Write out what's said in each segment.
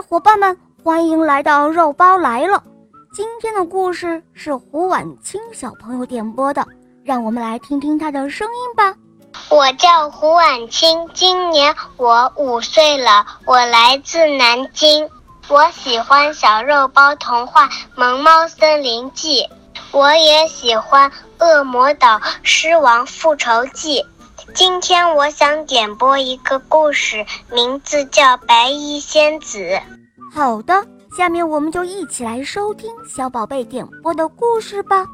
伙伴们，欢迎来到肉包来了。今天的故事是胡婉清小朋友点播的，让我们来听听他的声音吧。我叫胡婉清，今年我五岁了，我来自南京。我喜欢小肉包童话《萌猫森林记》，我也喜欢《恶魔岛狮王复仇记》。今天我想点播一个故事，名字叫《白衣仙子》。好的，下面我们就一起来收听小宝贝点播的故事吧。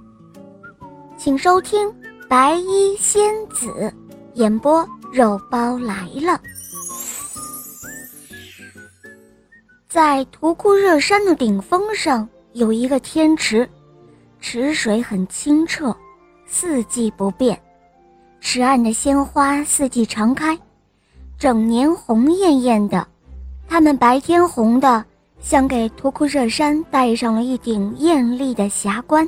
请收听《白衣仙子》，演播肉包来了。在图库热山的顶峰上有一个天池，池水很清澈，四季不变。池岸的鲜花四季常开，整年红艳艳的。它们白天红的，像给图库热山戴上了一顶艳丽的霞冠；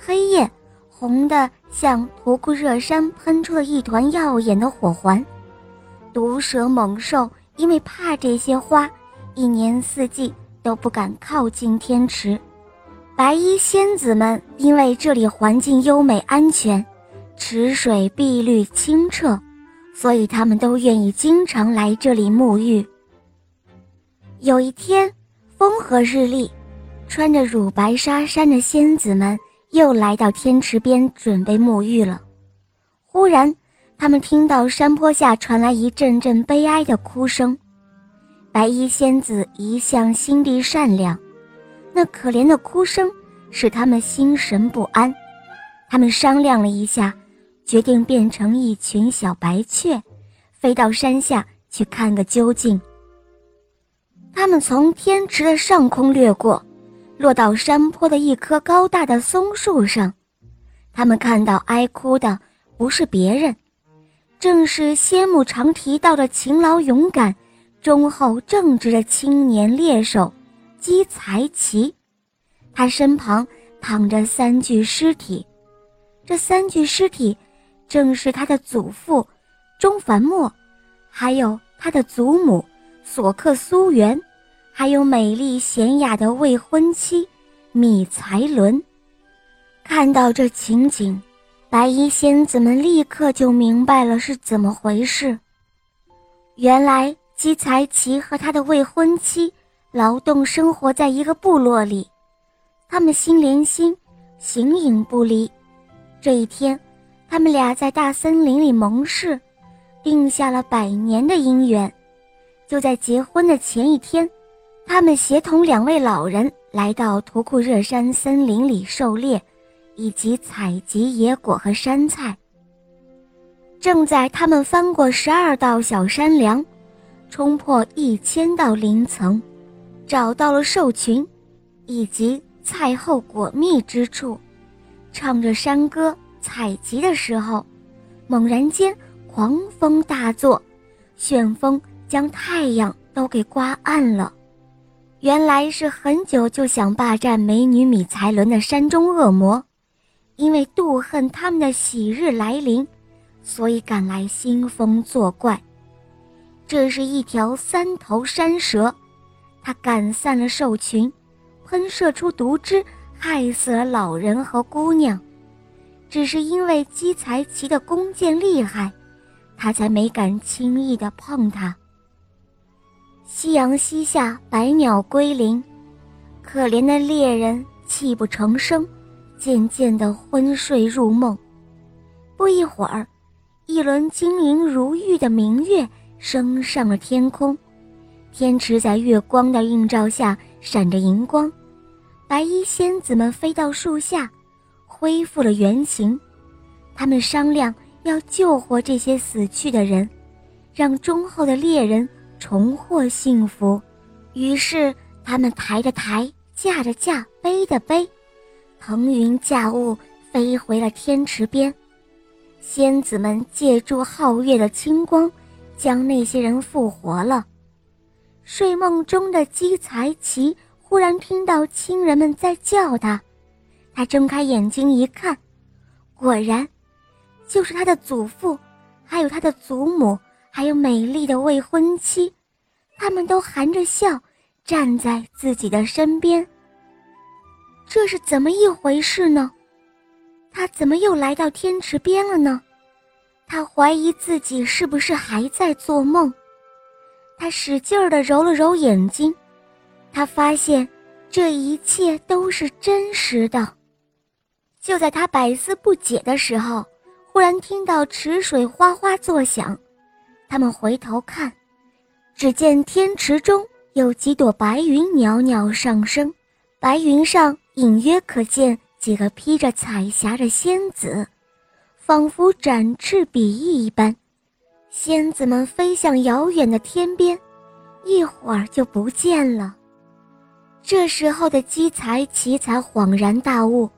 黑夜红的，像图库热山喷出了一团耀眼的火环。毒蛇猛兽因为怕这些花，一年四季都不敢靠近天池。白衣仙子们因为这里环境优美安全。池水碧绿清澈，所以他们都愿意经常来这里沐浴。有一天，风和日丽，穿着乳白纱衫的仙子们又来到天池边准备沐浴了。忽然，他们听到山坡下传来一阵阵悲哀的哭声。白衣仙子一向心地善良，那可怜的哭声使他们心神不安。他们商量了一下。决定变成一群小白雀，飞到山下去看个究竟。他们从天池的上空掠过，落到山坡的一棵高大的松树上。他们看到哀哭的不是别人，正是仙母常提到的勤劳勇敢、忠厚正直的青年猎手姬才奇。他身旁躺着三具尸体，这三具尸体。正是他的祖父钟凡墨，还有他的祖母索克苏元，还有美丽娴雅的未婚妻米才伦。看到这情景，白衣仙子们立刻就明白了是怎么回事。原来姬才奇和他的未婚妻劳动生活在一个部落里，他们心连心，形影不离。这一天。他们俩在大森林里盟誓，定下了百年的姻缘。就在结婚的前一天，他们协同两位老人来到图库热山森林里狩猎，以及采集野果和山菜。正在他们翻过十二道小山梁，冲破一千道林层，找到了兽群，以及菜后果密之处，唱着山歌。采集的时候，猛然间狂风大作，旋风将太阳都给刮暗了。原来是很久就想霸占美女米才伦的山中恶魔，因为妒恨他们的喜日来临，所以赶来兴风作怪。这是一条三头山蛇，它赶散了兽群，喷射出毒汁，害死了老人和姑娘。只是因为姬才奇的弓箭厉害，他才没敢轻易的碰他。夕阳西下，百鸟归林，可怜的猎人泣不成声，渐渐的昏睡入梦。不一会儿，一轮晶莹如玉的明月升上了天空，天池在月光的映照下闪着银光，白衣仙子们飞到树下。恢复了原形，他们商量要救活这些死去的人，让忠厚的猎人重获幸福。于是，他们抬着抬，架着架，背的背，腾云驾雾飞回了天池边。仙子们借助皓月的清光，将那些人复活了。睡梦中的姬才奇忽然听到亲人们在叫他。他睁开眼睛一看，果然，就是他的祖父，还有他的祖母，还有美丽的未婚妻，他们都含着笑，站在自己的身边。这是怎么一回事呢？他怎么又来到天池边了呢？他怀疑自己是不是还在做梦。他使劲儿地揉了揉眼睛，他发现这一切都是真实的。就在他百思不解的时候，忽然听到池水哗哗作响。他们回头看，只见天池中有几朵白云袅袅上升，白云上隐约可见几个披着彩霞的仙子，仿佛展翅比翼一般。仙子们飞向遥远的天边，一会儿就不见了。这时候的姬才奇才恍然大悟，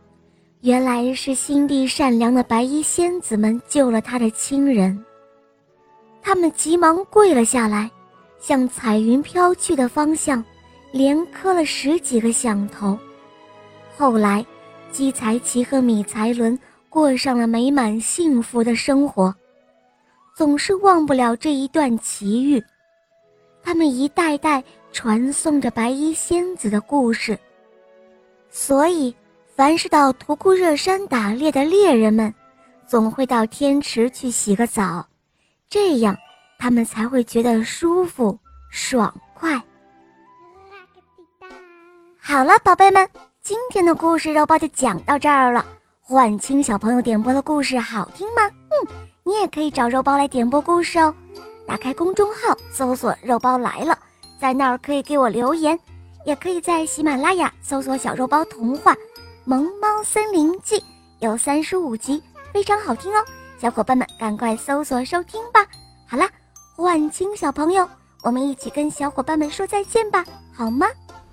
原来是心地善良的白衣仙子们救了他的亲人。他们急忙跪了下来，向彩云飘去的方向，连磕了十几个响头。后来，姬才奇和米才伦过上了美满幸福的生活。总是忘不了这一段奇遇，他们一代代传颂着白衣仙子的故事。所以，凡是到图库热山打猎的猎人们，总会到天池去洗个澡，这样他们才会觉得舒服爽快。好了，宝贝们，今天的故事肉包就讲到这儿了。焕清小朋友点播的故事好听吗？嗯。你也可以找肉包来点播故事哦，打开公众号搜索“肉包来了”，在那儿可以给我留言，也可以在喜马拉雅搜索“小肉包童话萌猫森林记”，有三十五集，非常好听哦，小伙伴们赶快搜索收听吧。好啦，万青小朋友，我们一起跟小伙伴们说再见吧，好吗？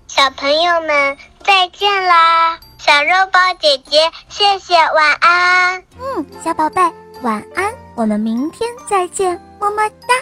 小朋友们再见啦，小肉包姐姐，谢谢，晚安。嗯，小宝贝，晚安。我们明天再见，么么哒。